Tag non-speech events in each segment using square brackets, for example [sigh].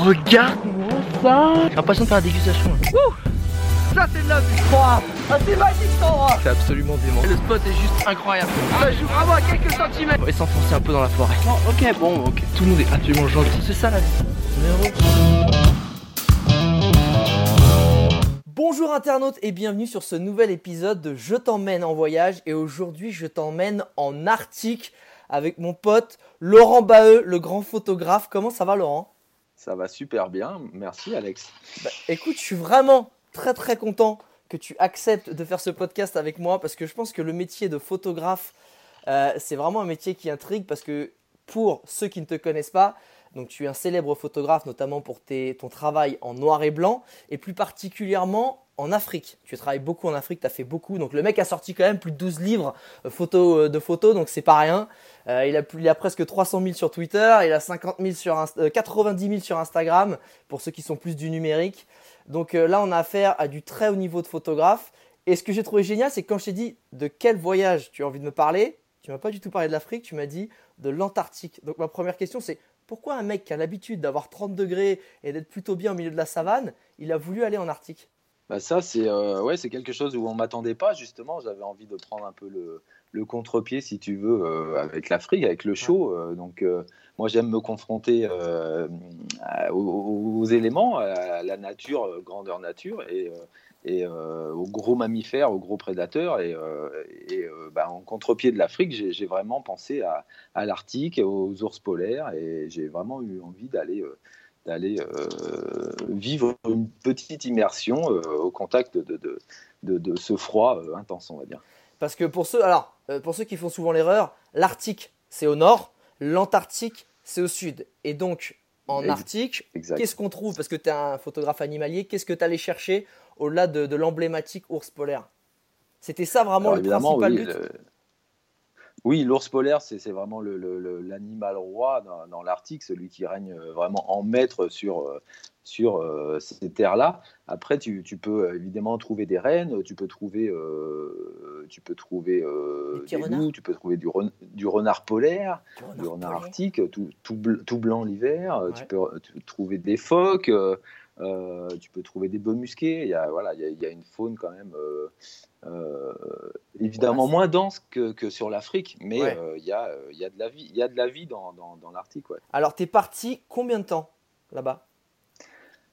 regarde-moi ça J'ai l'impression de faire la dégustation. Ça c'est de la vie Ah c'est magique cet endroit C'est absolument dément. Le spot est juste incroyable. Ça joue vraiment à quelques centimètres On va s'enfoncer un peu dans la forêt. ok, bon, ok. Tout le monde est absolument gentil. C'est ça la vie. Bonjour internautes et bienvenue sur ce nouvel épisode de Je t'emmène en voyage et aujourd'hui je t'emmène en Arctique avec mon pote Laurent Baheux, le grand photographe. Comment ça va Laurent? Ça va super bien, merci Alex. Bah, écoute, je suis vraiment très très content que tu acceptes de faire ce podcast avec moi parce que je pense que le métier de photographe, euh, c'est vraiment un métier qui intrigue parce que pour ceux qui ne te connaissent pas, donc tu es un célèbre photographe notamment pour ton travail en noir et blanc et plus particulièrement en Afrique. Tu travailles beaucoup en Afrique, tu as fait beaucoup. Donc le mec a sorti quand même plus de 12 livres euh, euh, de photos, donc c'est pas rien. Euh, il, a, a presque 300 000 sur Twitter, il a 50 000 sur Inst- euh, 90 000 sur Instagram pour ceux qui sont plus du numérique. Donc là on a affaire à du très haut niveau de photographe. Et ce que j'ai trouvé génial, c'est quand je t'ai dit de quel voyage tu as envie de me parler, tu m'as pas du tout parlé de l'Afrique, tu m'as dit de l'Antarctique. Donc ma première question c'est pourquoi un mec qui a l'habitude d'avoir 30 degrés et d'être plutôt bien au milieu de la savane, il a voulu aller en Arctique? Bah ça c'est euh, ouais, c'est quelque chose où on m'attendait pas justement, j'avais envie de prendre un peu le, le contre-pied si tu veux euh, avec l'Afrique, avec le chaud. euh, donc moi j'aime me confronter aux, aux éléments, à la nature, grandeur nature et, et euh, aux gros mammifères, aux gros prédateurs. Et, euh, euh, bah, en contre-pied de l'Afrique, j'ai vraiment pensé à, à l'Arctique, aux ours polaires et j'ai vraiment eu envie d'aller d'aller vivre une petite immersion au contact de, de, de, ce froid intense, on va dire. Parce que pour ceux, alors, pour ceux qui font souvent l'erreur, l'Arctique c'est au nord, l'Antarctique c'est au sud. Et donc en Exact. qu'est-ce qu'on trouve? Parce que tu es un photographe animalier, qu'est-ce que tu allé chercher au-delà de, de l'emblématique ours polaire? C'était ça vraiment Alors, le principal oui, but? le- Oui, l'ours polaire, c'est vraiment l'animal roi dans, dans l'Arctique, celui qui règne euh, vraiment en maître sur, euh, sur euh, ces terres-là. Après, tu, tu peux évidemment trouver des rennes, tu peux trouver, euh, tu peux trouver euh, Des loups, tu peux trouver du, ren- du renard polaire, Du renard du renard polaire. arctique, tout, tout, bl- tout blanc l'hiver. Ouais. Tu, peux, trouver des phoques, tu peux trouver des bœufs musqués. Il y a, voilà, il y a, il y a une faune quand même. euh, euh, évidemment Ouais, moins dense que, que sur l'Afrique, mais Ouais. euh, il y, a, euh, il y a de la vie, il y a de la vie dans, dans, dans l'Arctique. Ouais. Alors tu es parti combien de temps là-bas?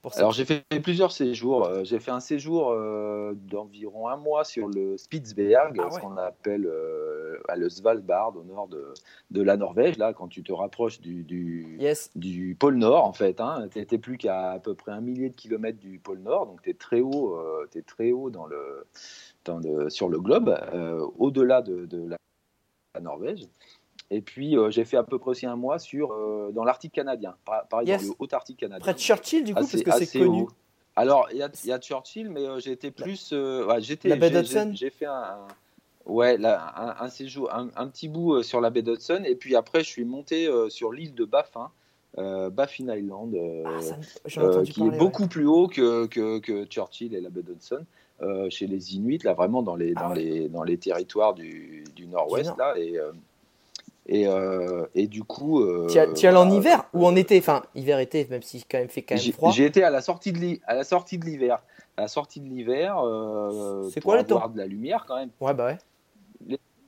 Pour. Alors j'ai fait plusieurs séjours. Euh, j'ai fait un séjour euh, d'environ un mois sur le Spitzberg, Ah ce ouais. qu'on appelle euh, à le Svalbard, au nord de, de la Norvège. Là, quand tu te rapproches du, du, Yes. du pôle Nord, en fait. Hein. Tu n'étais plus qu'à à peu près un millier de kilomètres du pôle Nord, donc tu es très haut, euh, très haut dans le, dans le- sur le globe, au-delà de, la Norvège. Et puis euh, j'ai fait à peu près aussi un mois sur, euh, dans l'Arctique canadien, par- pareil Yes. dans le Haut-Arctique canadien. Près de Churchill du coup, Assez- parce que c'est connu. haut. Alors, il y a, il y a Churchill, mais euh, été plus. euh, ouais, j'étais, La baie d'Hudson j'ai- fait un, ouais, là, un, un séjour, un, un petit bout sur la baie d'Hudson, et puis après, je suis monté sur l'île de Baffin, Baffin Island, Ah, ça qui parler. est ouais. beaucoup plus haut que, que, que Churchill et la baie d'Hudson, euh, chez les Inuits, là, vraiment dans les, Ah dans ouais. les, dans les territoires du, du nord-ouest, nord. là, et. euh, et, euh, et du coup. euh, Tu y, allais en voilà, hiver ou en été? Enfin, hiver-été, même si quand même fait quand même froid. j'y étais à la sortie de l'hi- à la sortie de l'hiver. À la sortie de l'hiver, euh, C'est quoi le temps? de la lumière quand même. Ouais, bah ouais.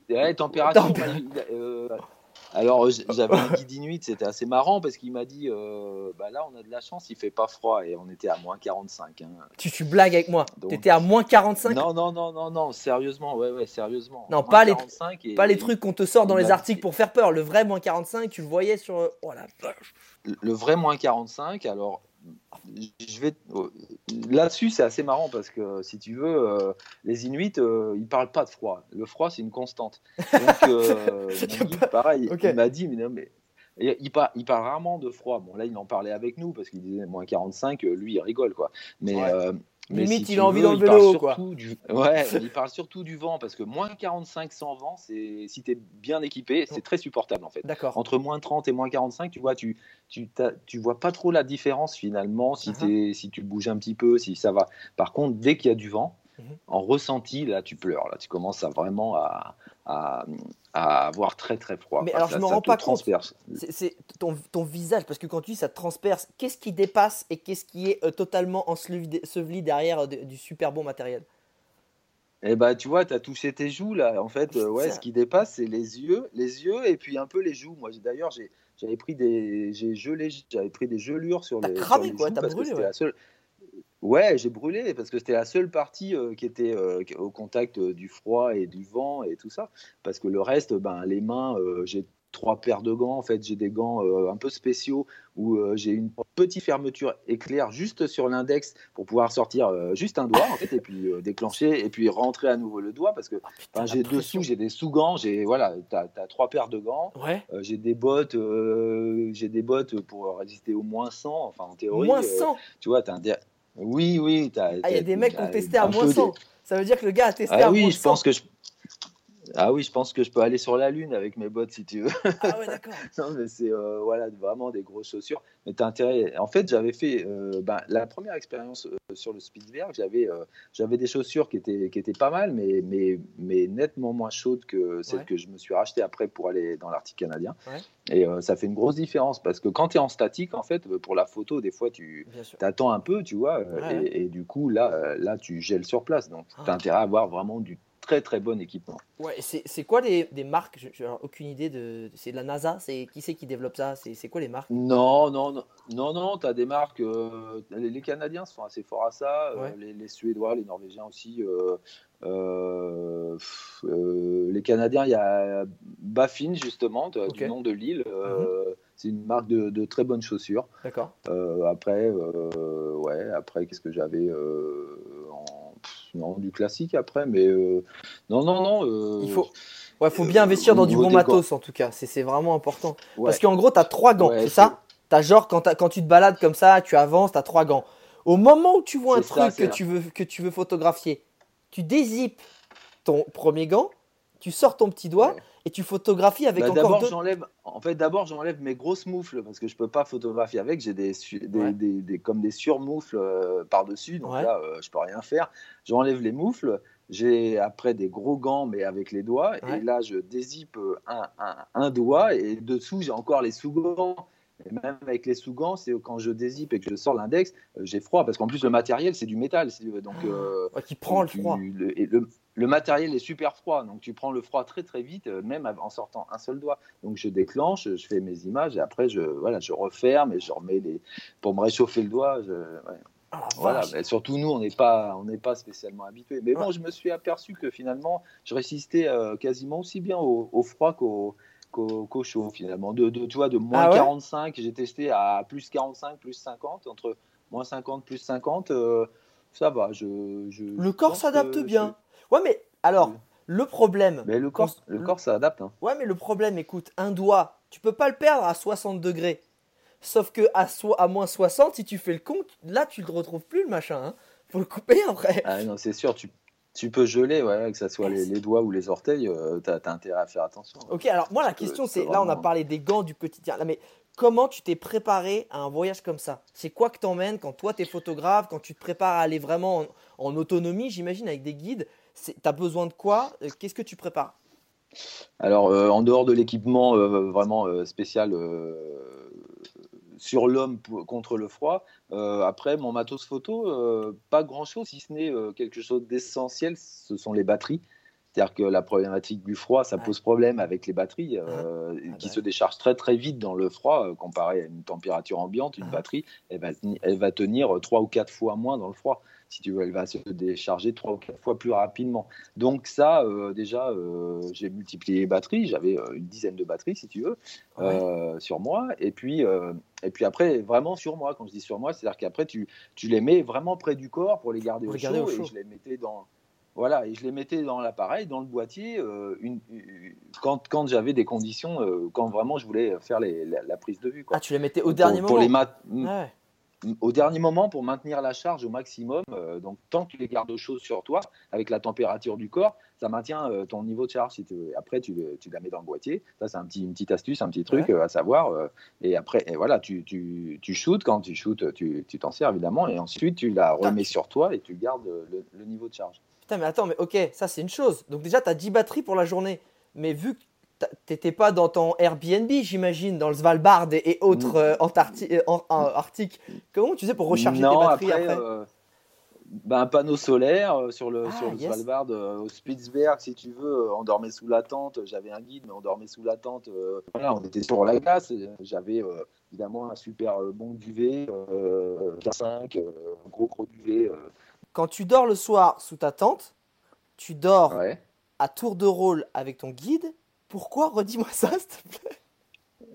Ouais, température. Tempé- bah, euh, alors j- [laughs] j'avais un guide inuit, c'était assez marrant parce qu'il m'a dit, euh, bah là on a de la chance, il fait pas froid et on était à moins 45. hein. Tu, tu blagues avec moi. Donc- T'étais à moins 45 Non non non non non, sérieusement, ouais ouais sérieusement. Non, pas les- 45 et- Pas les trucs qu'on te sort dans les articles pour faire peur. Le vrai moins 45, tu le voyais sur. euh, Oh la vache. le vrai moins 45, alors je vais là-dessus c'est assez marrant parce que si tu veux euh, les Inuits euh, ils parlent pas de froid. Le froid c'est une constante. Donc euh, [laughs] pas- pareil. Il m'a dit mais non mais et il, par- il parle rarement de froid. Bon là il en parlait avec nous parce qu'il disait moins 45 euh, lui il rigole quoi. Mais Ouais. Mais Limite, si il a envie dans le il parle vélo, quoi. surtout Du... [laughs] Ouais, il parle surtout du vent parce que moins 45 sans vent, c'est si tu es bien équipé, c'est très supportable en fait D'accord. entre moins 30 et moins 45, tu vois, tu, tu, tu vois pas trop la différence finalement si, Uh-huh. t'es- si tu bouges un petit peu, si ça va. Par contre, dès qu'il y a du vent, Mhm. en ressenti, là, tu pleures. Là, tu commences à vraiment à, à, à avoir très très froid. Mais alors, Ça- je me ça rends pas compte. transperce. C'est- C'est ton, ton visage, parce que quand tu dis ça te transperce, qu'est-ce qui dépasse et qu'est-ce qui est euh, totalement enseveli derrière euh, de- du super bon matériel? Eh bah, tu vois, tu as touché tes joues là. En fait, euh, ouais, ce qui dépasse, c'est les yeux, les yeux et puis un peu les joues. Moi, d'ailleurs, j'avais pris des, j'ai gelé, j'avais pris des gelures sur T'as les, cramé, sur les quoi, joues t'as brûlé, ouais. la seule. Ouais, j'ai brûlé parce que c'était la seule partie euh, qui était euh, au contact euh, du froid et du vent et tout ça. Parce que le reste, ben, les mains, j'ai trois paires de gants. En fait, j'ai des gants un peu spéciaux où j'ai une petite fermeture éclair juste sur l'index pour pouvoir sortir juste un doigt en fait et puis déclencher et puis rentrer à nouveau le doigt parce que la j'ai dessous, j'ai des sous-gants, j'ai voilà, t'as as trois paires de gants, Ouais, j'ai des bottes, j'ai des bottes pour résister au moins 100, enfin en théorie. moins euh, 100 tu vois, t'as un Oui, oui, t'as. Ah, il y a des mecs qui ont testé à moins peu 100. des- Ça veut dire que le gars a testé Ah à moins oui, je 100. pense que je. Ah oui, je pense que je peux aller sur la lune avec mes bottes si tu veux. Ah ouais, d'accord. [laughs] non, mais c'est euh, voilà, vraiment des grosses chaussures. Mais t'as intérêt. En fait, j'avais fait euh, ben, la première expérience euh, sur le Spitzberg. J'avais j'avais des chaussures qui étaient, qui étaient pas mal, mais, mais, mais nettement moins chaudes que celles Ouais. que je me suis racheté après pour aller dans l'Arctique canadien. Ouais. Et ça fait une grosse différence parce que quand tu es en statique, en fait, pour la photo, des fois, tu Bien sûr. attends un peu, tu vois, Ouais, et, et du coup, là, là, tu gèles sur place. Donc, Ah. tu as intérêt à avoir vraiment du très très bon équipement. Ouais, c'est quoi les, des marques Je n'ai aucune idée de. C'est de la NASA C'est Qui c'est qui développe ça C'est quoi les marques? Non, non, non, non, non tu as des marques. euh, les, les Canadiens sont assez forts à ça, euh, les, les Suédois, les Norvégiens aussi. euh, pff, les Canadiens, il y a Baffin, justement. Mhm. du nom de l'île. euh, C'est une marque de, de très bonnes chaussures. D'accord. Euh, après, euh, ouais, après, qu'est-ce que j'avais euh, en- Non, du classique après, mais euh, non, non, non. euh, Il faut. Ouais, faut bien investir dans du bon matos en tout cas. C'est c'est vraiment important. ouais. Parce qu'en gros, tu as trois gants, Ouais, c'est ça T'as genre, quand, t'as- quand tu te balades comme ça, tu avances, tu as trois gants. Au moment où tu vois un ça, truc que là. tu, veux, que tu veux photographier, tu dézippes ton premier gant, tu sors ton petit doigt. Et tu photographies avec Bah, encore d'abord, deux. j'enlève. En fait, d'abord, j'enlève mes grosses moufles parce que je peux pas photographier avec. J'ai des, su- des, Ouais. des- des- comme des surmoufles euh, par dessus, donc Ouais. là, euh, je peux rien faire. J'enlève les moufles. J'ai après des gros gants, mais avec les doigts. Ouais. Et là, je dézippe euh, un, un, un doigt et dessous, j'ai encore les sous-gants. Et même avec les sous-gants, c'est quand je dézippe et que je sors l'index, euh, j'ai froid parce qu'en plus le matériel c'est du métal, donc. euh, [gasps] Ouais, qui prend le tu- froid. le, et le- le matériel est super froid, donc tu prends le froid très très vite, euh, même en sortant un seul doigt. Donc je déclenche, je fais mes images et après je, voilà, je referme et je remets les. Pour me réchauffer le doigt, je, ouais. Ah, voilà. Mais surtout nous, on n'est pas, on n'est pas spécialement habitués. Mais bon, je me suis aperçu que finalement, je résistais euh, quasiment aussi bien au, au froid qu'au qu'au chaud finalement. De, de, tu vois, de moins Ah ouais 45, j'ai testé à plus 45, plus 50, entre moins 50, plus 50, euh, ça va. Je, je, Le corps s'adapte bien. Ouais, mais alors, le problème. Mais le corps, le corps ça adapte. hein. Ouais, mais le problème, écoute, un doigt, tu peux pas le perdre à 60 degrés. Sauf que à, so- à moins 60, si tu fais le compte, là, tu le retrouves plus, le machin. Hein. Faut le couper après. Ah non, c'est sûr, tu, tu peux geler, ouais, que ce soit les, les doigts ou les orteils, euh, t'as as intérêt à faire attention. Ok, alors moi, la question, c'est là, on a parlé des gants du quotidien. Là, mais comment tu t'es préparé à un voyage comme ça? C'est quoi que t'emmènes quand toi, t'es photographe, quand tu te prépares à aller vraiment en, en autonomie, j'imagine, avec des guides T'as besoin de quoi? Euh, Qu'est-ce que tu prépares? Alors, euh, en dehors de l'équipement euh, vraiment euh, spécial sur l'homme contre le froid, euh, après, mon matos photo, euh, pas grand-chose, si ce n'est euh, quelque chose d'essentiel, ce sont les batteries. C'est-à-dire que la problématique du froid, ça pose problème avec les batteries euh, Ah qui bah se déchargent très très vite dans le froid euh, comparé à une température ambiante. Une Ah. batterie, elle va, elle va tenir trois ou quatre fois moins dans le froid. Si tu veux, elle va se décharger trois ou quatre fois plus rapidement. Donc ça, euh, déjà, euh, j'ai multiplié les batteries. J'avais euh, une dizaine de batteries, si tu veux, euh, sur moi. Et puis, et puis après, vraiment sur moi. Quand je dis sur moi, c'est-à-dire qu'après, tu, tu les mets vraiment près du corps pour les garder, Pour au, les garder chaud, au chaud. Et je les mettais dans... Voilà, et je les mettais dans l'appareil, dans le boîtier, euh, une, une- quand, quand j'avais des conditions, euh, quand vraiment je voulais faire les- la, la prise de vue. Quoi. Ah, tu les mettais au Pour- dernier pour moment les mat- Ouais. Au dernier moment pour maintenir la charge au maximum. euh, donc, tant que tu les gardes au chaud sur toi, avec la température du corps, ça maintient euh, ton niveau de charge. Si. Après, tu, le- tu la mets dans le boîtier. Ça, c'est un petit, une petite astuce, un petit truc Ouais. euh, à savoir. et après, et voilà, tu, tu, tu shootes. Quand tu shootes, tu tu t'en sers évidemment. Et ensuite, tu la remets sur toi et tu gardes le, le niveau de charge. Putain, mais attends, mais ok, ça c'est une chose. Donc déjà, tu as 10 batteries pour la journée. mais vu que t'étais pas dans ton Airbnb, j'imagine, dans le Svalbard et, autres Mm. euh, euh, Arctiques, comment tu sais pour recharger non, tes batteries après, euh, bah, un panneau solaire euh, sur le, Ah, sur le yes. Svalbard, au Spitzberg, si tu veux. On dormait sous la tente. J'avais un guide, mais on dormait sous la tente. voilà, on était sur la glace. J'avais évidemment un super bon duvet, euh, 5, euh, un gros gros duvet. Quand tu dors le soir sous ta tente, tu dors ouais. à tour de rôle avec ton guide. Pourquoi? Redis-moi ça, s'il te plaît.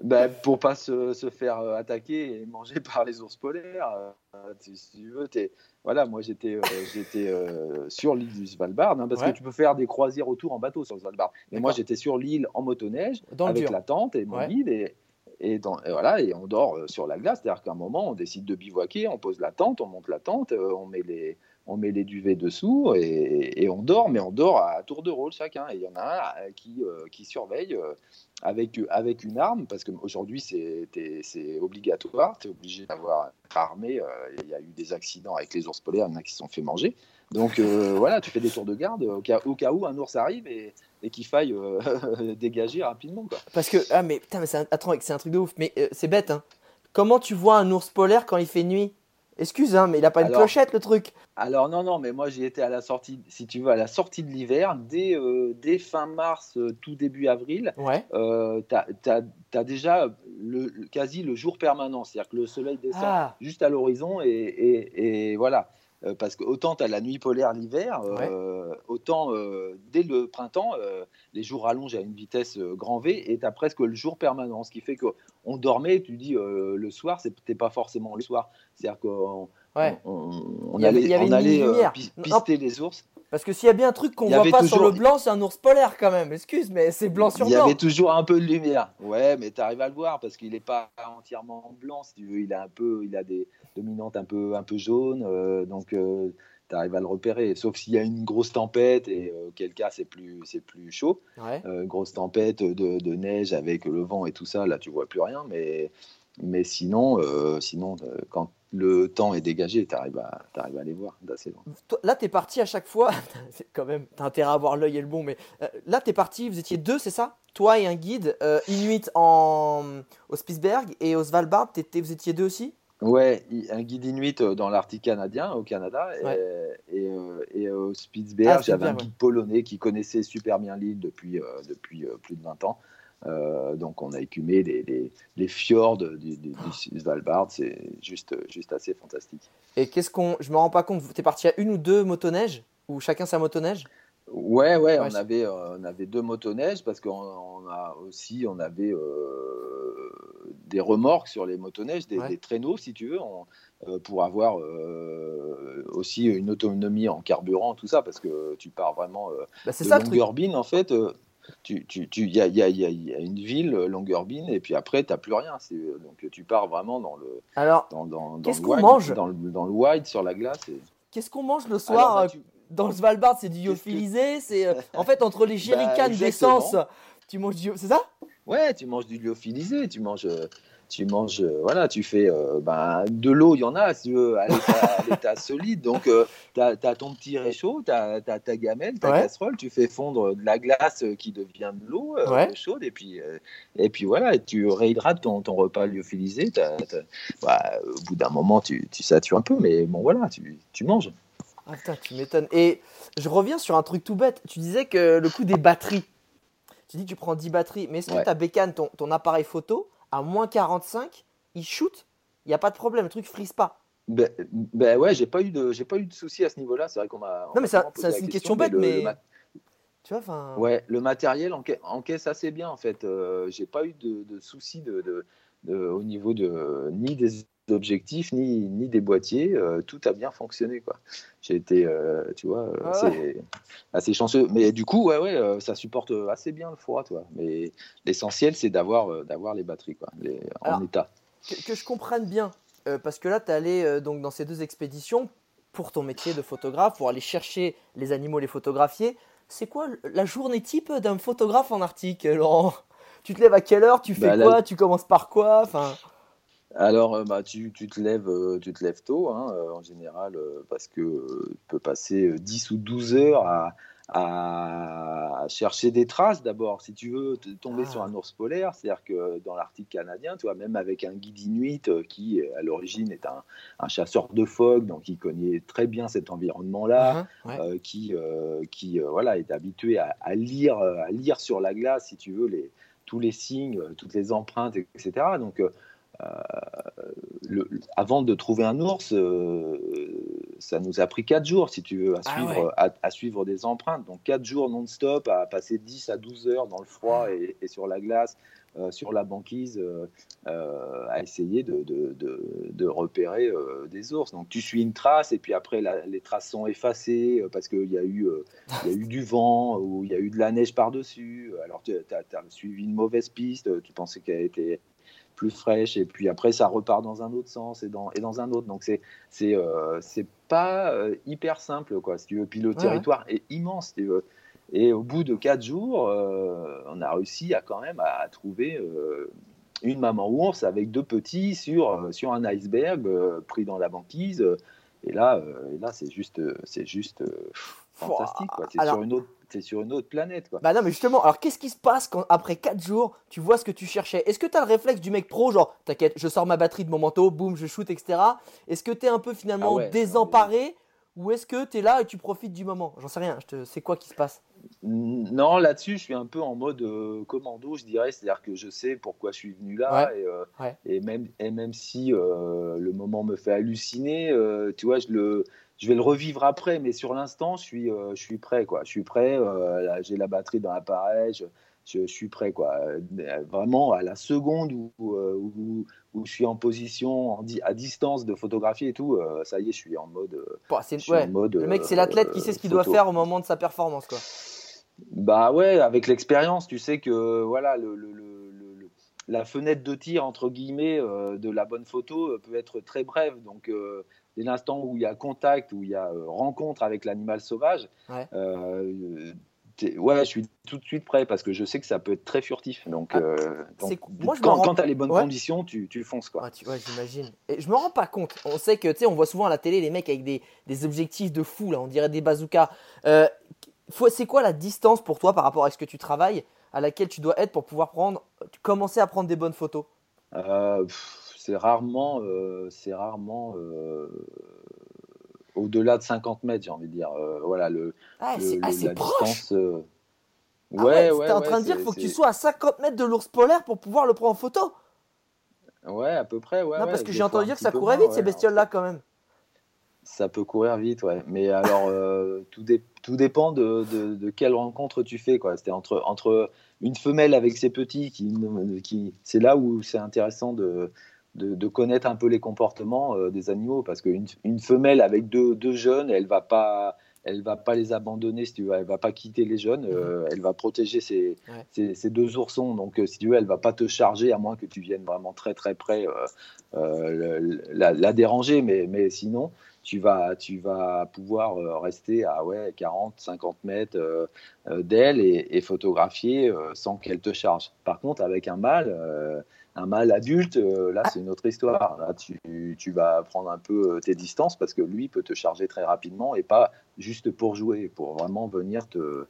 Bah, pour pas se, se faire euh, attaquer et manger par les ours polaires. euh, si tu veux, t'es- voilà, moi j'étais euh, j'étais euh, sur l'île du Svalbard, hein, parce Ouais. que tu peux faire des croisières autour en bateau sur le Svalbard. Mais moi j'étais sur l'île en motoneige Dans avec dur. la tente et mon Ouais. guide et, et, dans- et voilà et on dort sur la glace. C'est-à-dire qu'à un moment on décide de bivouaquer, on pose la tente, on monte la tente, euh, on met les on met les duvets dessous et, on dort, mais on dort à tour de rôle chacun. Et il y en a un euh, qui, euh, qui surveille euh, avec, une arme, parce qu'aujourd'hui c'est obligatoire, tu es obligé d'avoir armé. Il y a eu des accidents avec les ours polaires, il y en a qui se sont fait manger. Donc voilà, tu fais des tours de garde au cas, où un ours arrive et, qu'il faille [laughs] dégager rapidement. Parce que, ah mais c'est un, truc de ouf, mais c'est bête, hein. Comment tu vois un ours polaire quand il fait nuit? Excuse, hein, mais il a pas une Alors- clochette le truc. Alors non, non, mais moi j'y étais à la sortie, si tu veux, à la sortie de l'hiver, dès, euh, dès fin mars, euh, tout début avril, Ouais. euh, tu as, déjà le, le- quasi le jour permanent, c'est-à-dire que le soleil descend Ah, juste à l'horizon et, et- et voilà. Euh, parce que autant tu as la nuit polaire l'hiver, euh, autant euh, dès le printemps, les jours rallongent à une vitesse grand V et tu as presque le jour permanent. Ce qui fait qu'on dormait, tu dis le soir, c'était pas forcément le soir. C'est-à-dire qu'on ouais. on, on allait, on allait Non. pister les ours. Parce que s'il y a bien un truc qu'on voit pas sur le blanc, c'est un ours polaire quand même. Excuse, mais c'est blanc sur Il y blanc. avait toujours un peu de lumière. Ouais, mais tu arrives à le voir parce qu'il n'est pas entièrement blanc, si tu veux. Il a un peu, il a des dominantes un peu, un peu jaunes, euh, donc tu arrives à le repérer. Sauf s'il y a une grosse tempête et euh, auquel cas c'est plus, c'est plus chaud. Ouais. Euh, grosse tempête de, de neige avec le vent et tout ça, là tu vois plus rien. Mais, mais sinon, euh, sinon euh, quand le temps est dégagé, tu arrives à, les voir d'assez loin. Là, t'es parti à chaque fois. [laughs] c'est quand même, t'as intérêt à avoir l'œil et le bon, mais euh, là, t'es parti. Vous étiez deux, c'est ça? Toi et un guide euh, inuit en au Spitzberg et au Svalbard. vous étiez deux aussi? Ouais, un guide inuit euh, dans l'Arctique canadien, au Canada, et- Ouais. et, euh, et au Spitzberg, Ah, j'avais un Spitzberg, guide polonais qui connaissait super bien l'île depuis, depuis plus de 20 ans. Euh, donc on a écumé les, les, les fjords du, du- du Svalbard, c'est juste, juste assez fantastique. Et qu'est-ce qu'on. Je me rends pas compte. T'es parti à une ou deux motoneiges? Ou chacun sa motoneige? Ouais, ouais, on, avait, euh, on avait deux motoneiges parce qu'on on a aussi on avait euh, des remorques sur les motoneiges, des, Ouais. des traîneaux si tu veux, on- euh, pour avoir aussi une autonomie en carburant, tout ça, parce que tu pars vraiment Bah, C'est de ça le truc. Longyearbyen en fait. Euh, tu, tu, tu, y, a, y, a, y a- y a une ville, euh, Longyearbyen, et puis après, tu n'as plus rien. C'est- Donc tu pars vraiment dans le, Alors, dans, dans, dans Qu'est-ce qu'on mange dans le, dans le wide sur la glace. et- qu'est-ce qu'on mange le Alors, soir bah, euh, tu- dans le Svalbard? C'est du lyophilisé. C'est euh, [laughs] en fait entre les jerrycans exactement. d'essence. Tu manges du. C'est ça? Ouais, tu manges du lyophilisé, tu manges, euh, tu manges, euh, voilà, tu fais euh, ben, de l'eau, il y en a, si tu veux, à l'état, [laughs] solide. Donc, tu as, ton petit réchaud, tu as, ta gamelle, ta Ouais. casserole, tu fais fondre de la glace euh, qui devient de l'eau euh, Ouais. chaude, et puis, euh, et puis voilà, tu réhydrates ton, ton repas lyophilisé. Bah, au bout d'un moment, tu, tu satures un peu, mais bon, voilà, tu, tu manges. Ah putain, tu m'étonnes. Et je reviens sur un truc tout bête. Tu disais que le coup des batteries. Tu dis que tu prends 10 batteries, mais est-ce que Ouais. ta bécane, ton, ton appareil photo, à moins 45, il shoot Il n'y a pas de problème, le truc frise pas. Ben, ben ouais, j'ai pas eu de, j'ai pas eu de soucis à ce niveau-là. C'est vrai qu'on m'a. on Non, mais m'a ça- c'est une question bête, le- mais- le mat- Tu vois, enfin. Ouais, le matériel enca- encaisse assez bien en fait. Euh, j'ai pas eu de, de soucis de, de- de- au niveau de ni des objectifs ni, ni des boîtiers. Euh, tout a bien fonctionné quoi. J'ai été, euh, tu vois, euh, Ah assez, assez chanceux. Mais du coup, ouais, ouais, ça supporte assez bien le froid, toi. Mais l'essentiel, c'est d'avoir, d'avoir les batteries quoi, les- en état. que, que je comprenne bien, euh, parce que là, tu es allé donc, dans ces deux expéditions pour ton métier de photographe, pour aller chercher les animaux, les photographier. C'est quoi la journée type d'un photographe en Arctique, Laurent? Tu te lèves à quelle heure? Tu fais Bah, là- quoi? Tu commences par quoi? Enfin, Alors, euh, bah, tu, tu te lèves, euh, tu te lèves tôt, hein, euh, en général, parce que tu peux passer euh, 10 ou 12 heures à, à chercher des traces d'abord. Si tu veux tomber Ah. sur un ours polaire, c'est-à-dire que dans l'Arctique canadien, tu vois, même avec un guide inuit qui, à l'origine, est un, un chasseur de phoques, donc il connaît très bien cet environnement-là, Uh-huh, ouais. euh, qui, euh, qui euh, voilà, est habitué à, à lire, à lire sur la glace, si tu veux, les, tous les signes, toutes les empreintes, etc. Donc, le- avant de trouver un ours, euh, ça nous a pris 4 jours, si tu veux, à Ah suivre, ouais. à, à suivre des empreintes. Donc 4 jours non-stop, à passer 10 à 12 heures dans le froid et, et sur la glace, euh, sur la banquise, euh, euh, à essayer de, de- de- de repérer euh, des ours. Donc tu suis une trace et puis après la- les traces sont effacées euh, parce qu'il y, a eu, euh, il y a eu du vent ou il y a eu de la neige par-dessus. Alors tu as, suivi une mauvaise piste, tu pensais qu'elle était plus fraîche et puis après ça repart dans un autre sens et dans, et dans un autre. Donc c'est c'est euh, pas euh, hyper simple quoi si tu veux. Puis le Ouais, territoire est immense. si tu veux. Et au bout de quatre jours, euh, on a réussi à quand même à trouver euh, une maman ours avec deux petits sur, sur un iceberg pris dans la banquise. Et là, et là c'est juste, c'est juste fantastique. quoi. C'est sur, une autre- c'est sur une autre planète. Quoi. Bah non, mais justement, alors qu'est-ce qui se passe quand après 4 jours, tu vois ce que tu cherchais? Est-ce que tu as le réflexe du mec pro, genre, t'inquiète, je sors ma batterie de mon manteau, boum, je shoot, etc. Est-ce que tu es un peu finalement Ah ouais, désemparé ou est-ce que tu es là et tu profites du moment? J'en sais rien, je te... c'est quoi qui se passe? Non, là-dessus, je suis un peu en mode euh, commando, je dirais. C'est-à-dire que je sais pourquoi je suis venu là. Et, euh, et même, et même si euh, le moment me fait halluciner, tu vois, je, le, je vais le revivre après. Mais sur l'instant, je suis, euh, je suis prêt. Quoi. Je suis prêt. euh, J'ai la batterie dans l'appareil. Je, je, je suis prêt. Quoi. Euh, Vraiment, à la seconde où, où, je suis en position, en di- à distance de photographier et tout, euh, ça y est, je suis en mode. Bon, c'est- je suis ouais. en mode, Le mec, c'est l'athlète qui sait ce qu'il doit faire au moment de sa performance, quoi. Bah ouais, avec l'expérience, tu sais que voilà, le, le- le- le- le- la fenêtre de tir entre guillemets euh, de la bonne photo euh, peut être très brève. Donc euh, dès l'instant où il y a contact, où il y a euh, rencontre avec l'animal sauvage, Ouais. euh, ouais, je suis tout de suite prêt parce que je sais que ça peut être très furtif. Donc, Ah, euh, donc, c'est- moi, je m'en quand, rends- quand tu as les bonnes Ouais. conditions, tu, tu fonces quoi. Tu- ouais, j'imagine. Et je me rends pas compte. On sait que, tu sais, on voit souvent à la télé les mecs avec des, des objectifs de fou, là, on dirait des bazookas. Euh, c'est quoi la distance pour toi par rapport à ce que tu travailles, à laquelle tu dois être pour pouvoir prendre, commencer à prendre des bonnes photos? Euh, pff, c'est rarement, euh, c'est rarement euh, au-delà de 50 mètres, j'ai envie de dire. Euh, voilà le. Ah, le- c'est le- assez la proche distance, Ah Ouais, ouais, ouais, t'es en ouais, train de dire qu'il faut que tu sois à 50 mètres de l'ours polaire pour pouvoir le prendre en photo Ouais, à peu près. Ouais, Non, parce que j'ai entendu dire que ça courait vite, ces bestioles-là, quand même. Ça peut courir vite, ouais. Mais alors, euh, tout, dé- tout dépend de, de, de quelle rencontre tu fais, quoi. C'était entre, entre une femelle avec ses petits, qui, qui, c'est là où c'est intéressant de, de, de connaître un peu les comportements euh, des animaux, parce qu'une une femelle avec deux, deux jeunes, elle va pas, elle va pas les abandonner, si tu veux. Elle va pas quitter les jeunes. euh, elle va protéger ses, Ouais. ses, ses deux oursons. Donc, euh, si tu veux, elle va pas te charger, à moins que tu viennes vraiment très très près, euh, la, la déranger. Mais, mais sinon, tu vas, tu vas pouvoir rester à ouais, 40, 50 mètres d'elle et, et photographier sans qu'elle te charge. Par contre, avec un mâle, un mâle adulte, euh, là, c'est une autre histoire. Là, tu, tu vas prendre un peu euh, tes distances parce que lui peut te charger très rapidement et pas juste pour jouer, pour vraiment venir te.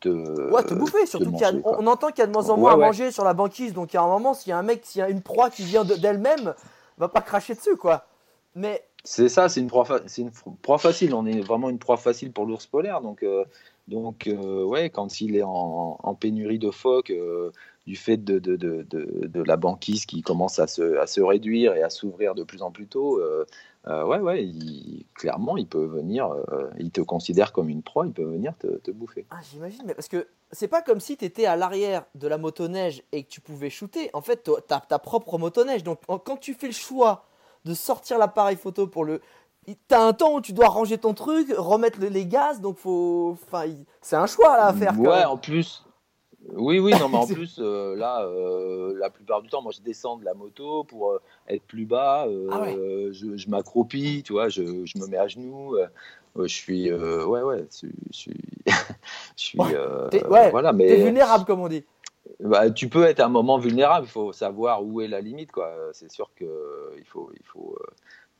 te Ouais, te bouffer, surtout qu'il y a- manger, quoi. on entend qu'il y a de moins en Ouais, moins à ouais. manger sur la banquise, donc a un moment, s'il y a un mec, s'il y a une proie qui vient de- d'elle-même, va pas cracher dessus, quoi. Mais C'est ça, c'est une proie, fa- c'est une f- proie facile. On est vraiment une proie facile pour l'ours polaire. Donc, euh, donc euh, quand il est en, pénurie de phoques, euh, du fait de, la banquise qui commence à se, réduire et à s'ouvrir de plus en plus tôt, euh, euh, ouais, clairement, il peut venir, il te considère comme une proie, il peut venir te, bouffer. Ah, j'imagine, mais parce que c'est pas comme si tu étais à l'arrière de la motoneige et que tu pouvais shooter. En fait, tu as ta propre motoneige. Donc, quand tu fais le choix de sortir l'appareil photo pour le. T'as un temps où tu dois ranger ton truc, remettre le- les gaz, donc faut. Enfin, c'est un choix là à faire. quand Ouais, même. en plus. Oui, oui, non, mais en [laughs] plus, euh, là, euh, la plupart du temps, moi, je descends de la moto pour euh, être plus bas. Ah ouais. je, je m'accroupis, tu vois, je, je me mets à genoux. je suis, ouais, ouais, je, je suis, t'es- ouais, voilà, T'es mais vulnérable, comme on dit. bah, tu peux être à un moment vulnérable. Il faut savoir où est la limite, quoi. C'est sûr que il faut, il faut,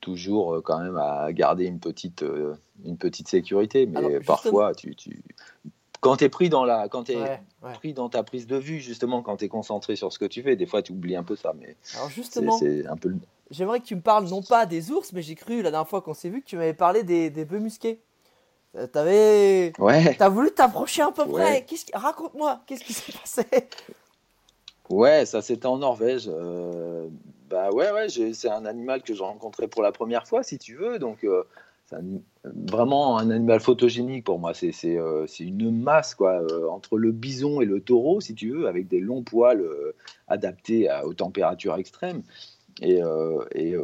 toujours euh, quand même à garder une petite, euh, une petite sécurité. Mais Alors, parfois, tu, tu... quand tu es pris dans la, quand es Ouais, ouais. pris dans ta prise de vue, justement, quand tu es concentré sur ce que tu fais, des fois tu oublies un peu ça. Mais Alors justement, c'est un peu. j'aimerais que tu me parles non pas des ours, mais j'ai cru la dernière fois qu'on s'est vu que tu m'avais parlé des, des bœufs musqués. Euh, T'avais... Ouais, T'as voulu t'approcher un peu près. Qui- Raconte-moi, qu'est-ce qui s'est passé? Ouais, ça c'était en Norvège. euh, Bah ouais, ouais, c'est un animal que j'ai rencontré pour la première fois, si tu veux. Donc euh, c'est vraiment un animal photogénique pour moi. C'est euh, une masse quoi, euh, entre le bison et le taureau, si tu veux, avec des longs poils euh, adaptés à- aux températures extrêmes. Et, et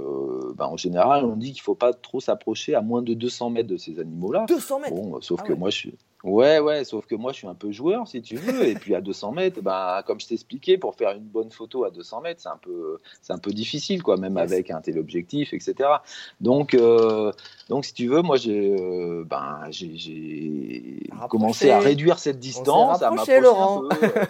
bah, en général, on dit qu'il faut pas trop s'approcher à moins de 200 mètres de ces animaux-là. 200 mètres? Bon, sauf Ah que ouais. moi, je suis. Ouais, ouais, sauf que moi, je suis un peu joueur, si tu veux. et puis à 200 mètres, bah, comme je t'expliquais, pour faire une bonne photo à 200 mètres, c'est un peu, c'est un peu difficile, quoi, même Yes. avec un téléobjectif, etc. Donc, euh, donc, si tu veux, moi, j'ai, euh, ben, j'ai, commencé à réduire cette distance, à m'approcher Laurent. un peu. euh,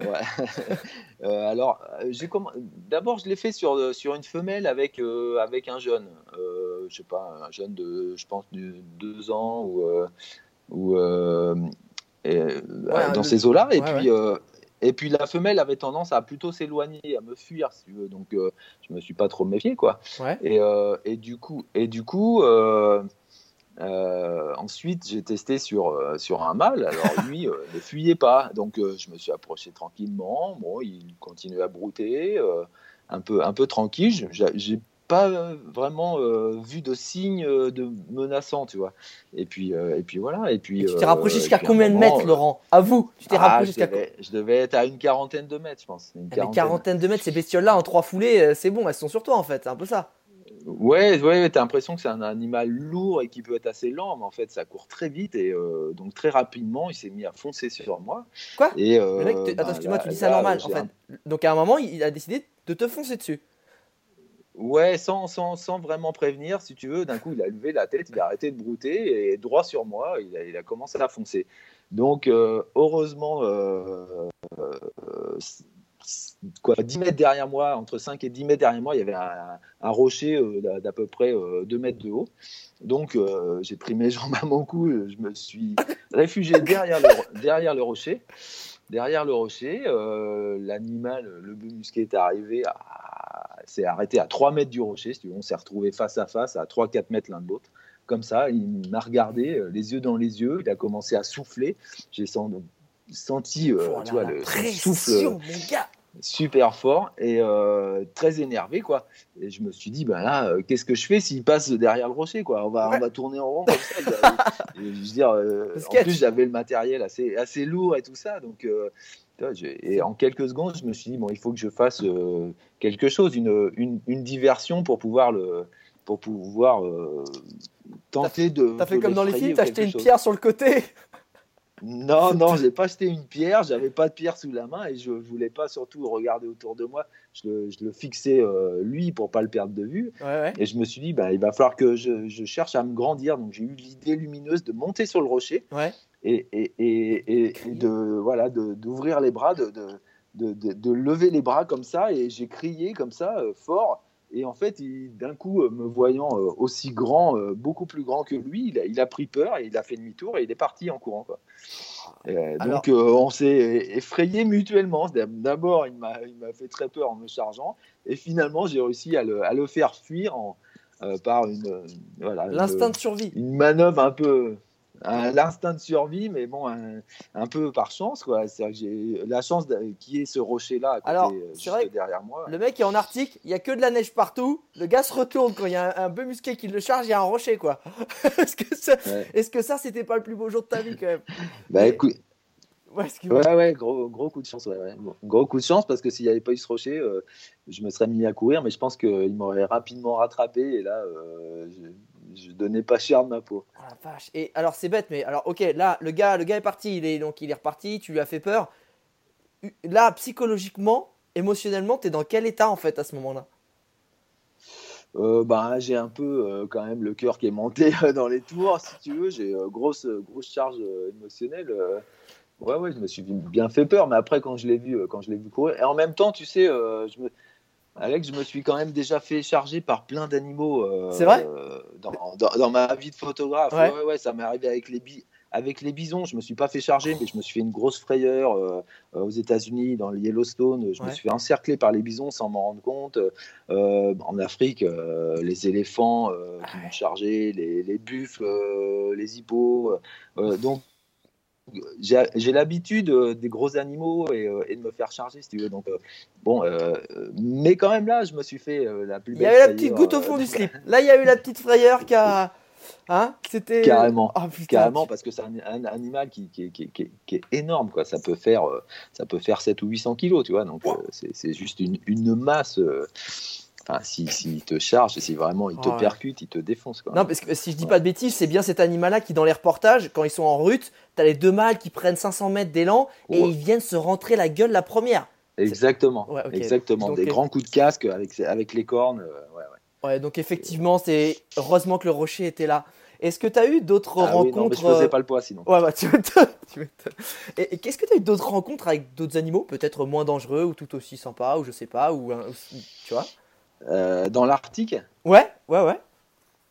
Ouais. [laughs] Euh, alors, j'ai comm- d'abord, je l'ai fait sur, sur une femelle avec, euh, avec un jeune. Euh, je sais pas, un jeune de, je pense, de deux ans ou, ou euh, euh, dans le- ces eaux-là. Et, ouais, puis, euh, et puis, la femelle avait tendance à plutôt s'éloigner, à me fuir, si tu veux. Donc, je me suis pas trop méfié, quoi. Et, et du coup, et du coup euh, ensuite, j'ai testé sur, euh, sur un mâle. Alors, lui euh, ne fuyait pas. Donc, je me suis approché tranquillement. Bon, il continuait à brouter, un, peu, un peu tranquille. J'ai pas euh, vraiment euh, vu de signes euh, de menaçants, tu vois. Et puis, euh, et puis voilà. Et puis, Et tu t'es rapproché jusqu'à à combien de mètres, Laurent? Tu t'es ah, rapproché je, jusqu'à devais, je devais être à une quarantaine de mètres, je pense. Une Des quarantaine. de mètres, ces bestioles-là, en trois foulées, c'est bon, elles sont sur toi en fait, c'est un peu ça. Ouais, ouais, t'as l'impression que c'est un animal lourd et qui peut être assez lent, mais en fait, ça court très vite et euh, donc très rapidement, il s'est mis à foncer sur moi. Quoi? Et euh, Le mec, te- ben attends, excuse-moi, là- tu dis ça normal en fait. un- Donc à un moment, il a décidé de te foncer dessus. Ouais, sans, sans, vraiment prévenir, si tu veux. D'un coup, il a levé la tête, il a arrêté de brouter et droit sur moi, il a, commencé à foncer. Donc, euh, heureusement, euh, euh, 10 mètres derrière moi, entre 5 et 10 mètres derrière moi, il y avait un, rocher euh, d'à- peu près euh, 2 mètres de haut. Donc, euh, j'ai pris mes [laughs] jambes à mon cou, je me suis réfugié derrière le, rocher. Derrière le rocher, euh, l'animal, le musqué est arrivé, à- s'est arrêté à 3 mètres du rocher. Si tu veux. On s'est retrouvé face à face, à 3-4 mètres l'un de l'autre. Comme ça, il m'a regardé, euh, les yeux dans les yeux. Il a commencé à souffler. J'ai sen- senti, euh, Oh tu vois, le souffle gars super fort et euh, très énervé quoi. Et je me suis dit ben là euh, qu'est-ce que je fais s'il passe derrière le rocher quoi? On va Ouais. on va tourner en rond comme ça. il va- et je veux dire euh, [laughs] Le en plus j'avais le matériel assez assez lourd et tout ça donc et en quelques secondes je me suis dit bon il faut que je fasse euh, quelque chose une, une, une diversion pour pouvoir le pour pouvoir euh, tenter de T'as fait comme dans les films, t'as acheté une chose. pierre sur le côté. Non, [laughs] non, j'ai pas acheté une pierre, j'avais pas de pierre sous la main et je voulais pas surtout regarder autour de moi. Je le, je le fixais euh, lui pour pas le perdre de vue. Ouais, ouais. Et je me suis dit, bah, il va falloir que je, je cherche à me grandir. Donc j'ai eu l'idée lumineuse de monter sur le rocher Ouais. Et, et, et, et- et de voilà d'ouvrir les bras, de, de, de, de- de lever les bras comme ça. Et j'ai crié comme ça euh, fort. Et en fait, d'un coup, euh, me voyant euh, aussi grand, beaucoup plus grand que lui, il a, il a pris peur et il a fait demi-tour et il est parti en courant. Quoi. Euh, Alors- donc, euh, on s'est effrayé mutuellement. D'abord, il m'a fait très peur en me chargeant. Et finalement, j'ai réussi à le, à le faire fuir en, euh, par une, voilà, L'instinct de survie. une manœuvre un peu l'instinct de survie mais bon un, un peu par chance quoi c'est que j'ai la chance qu'il y ait ce rocher là à côté Alors, euh, juste vrai derrière moi Le mec est en Arctique, il y a que de la neige partout. Le gars se retourne quand il y a un, un bœuf musqué qui le charge, il y a un rocher quoi. [laughs] Est-ce que ça, Ouais. ça c'était pas le plus beau jour de ta vie quand même? Bah écoute Ouais, ouais ouais gros gros coup de chance ouais, ouais. Bon, gros coup de chance parce que s'il n'y avait pas eu ce rocher euh, je me serais mis à courir mais je pense qu'il m'aurait rapidement rattrapé et là euh, je, je donnais pas cher de ma peau Oh la vache. Et alors c'est bête, mais alors ok, là le gars, le gars est parti, il est donc il est reparti, tu lui as fait peur. Là psychologiquement, émotionnellement, t'es dans quel état en fait à ce moment-là? Euh, bah, j'ai un peu euh, quand même le cœur qui est monté euh, dans les tours, si tu veux. J'ai grosse, grosse charge émotionnelle. ouais, ouais, je me suis bien fait peur. Mais après, quand je l'ai vu, quand je l'ai vu courir, et en même temps, tu sais, je me, Alex, je me suis quand même déjà fait charger par plein d'animaux. euh, C'est vrai euh, dans, dans- dans ma vie de photographe. Ouais. Ouais, ouais, ça m'est arrivé avec les, avec les bisons. Je me suis pas fait charger, mais je me suis fait une grosse frayeur euh, euh, aux États-Unis, dans le Yellowstone. Je me suis fait encercler par les bisons sans m'en rendre compte. Euh, en Afrique, euh, les éléphants qui m'ont chargé, les, les buffles, les hippos. donc, j'ai l'habitude euh, des gros animaux et, euh, et de me faire charger, si tu veux. Donc, euh, bon, euh, mais quand même là, je me suis fait la plus Il belle y avait la frayeur, petite goutte au fond du slip. [laughs] Là, il y a eu la petite frayeur qui a. Hein C'était. Carrément. Putain, Carrément, parce que c'est un, un animal qui, qui, qui- qui- est énorme, quoi. Ça peut faire, ça peut faire 7 ou 800 kilos, tu vois. Donc, c'est c'est juste une, une masse. Enfin, s'il si, te charge, si vraiment il te Ouais. percute, il te défonce, quoi. Non, parce que si je dis pas de bêtises, c'est bien cet animal-là qui, dans les reportages, quand ils sont en route, t'as les deux mâles qui prennent 500 mètres d'élan et Ouais. ils viennent se rentrer la gueule la première. Exactement. Ouais. Exactement. Donc, Des euh, grands coups de casque avec, avec les cornes. euh, ouais, donc effectivement, c'est heureusement que le rocher était là. Est-ce que t'as eu d'autres Ah oui, rencontres non, mais je faisais euh, pas le poids sinon. Ouais, bah tu [laughs] tu. Et, et qu'est-ce que t'as eu d'autres rencontres avec d'autres animaux, peut-être moins dangereux ou tout aussi sympas, ou je sais pas, ou, un- ou- tu vois? Euh, dans l'Arctique, Ouais, ouais, ouais.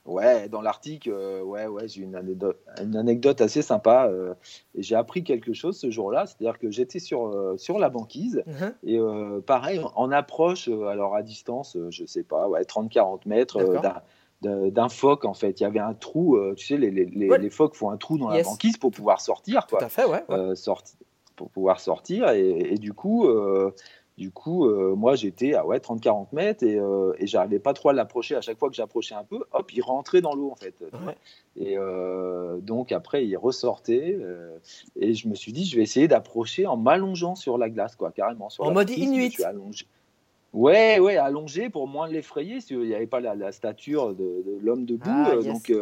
Ouais, dans l'Arctique, euh, ouais, ouais, j'ai une anecdote, une anecdote assez sympa. euh, et j'ai appris quelque chose ce jour-là, c'est-à-dire que j'étais sur, euh, sur la banquise Mhm. et pareil, en- approche, alors à distance, je sais pas, ouais, 30-40 mètres d'un- d'un d'un phoque en fait. Il y avait un trou, tu sais, les, les, les, Ouais. les phoques font un trou dans Yes. la banquise pour pouvoir sortir, Tout quoi. à fait, ouais. ouais. Sorti- pour pouvoir sortir. Et, et du coup, du coup euh, moi j'étais à ouais, 30-40 mètres et, euh, et j'arrivais pas trop à l'approcher. À chaque fois que j'approchais un peu, hop, il rentrait dans l'eau en fait. Ouais. Et euh, donc après, il ressortait euh, et je me suis dit, je vais essayer d'approcher en m'allongeant sur la glace, quoi, carrément. Sur En mode Inuit. allongé. Ouais, ouais, allongé pour moins l'effrayer, qu'il n'y avait pas la, la stature de, de l'homme debout. Ah, yes. donc,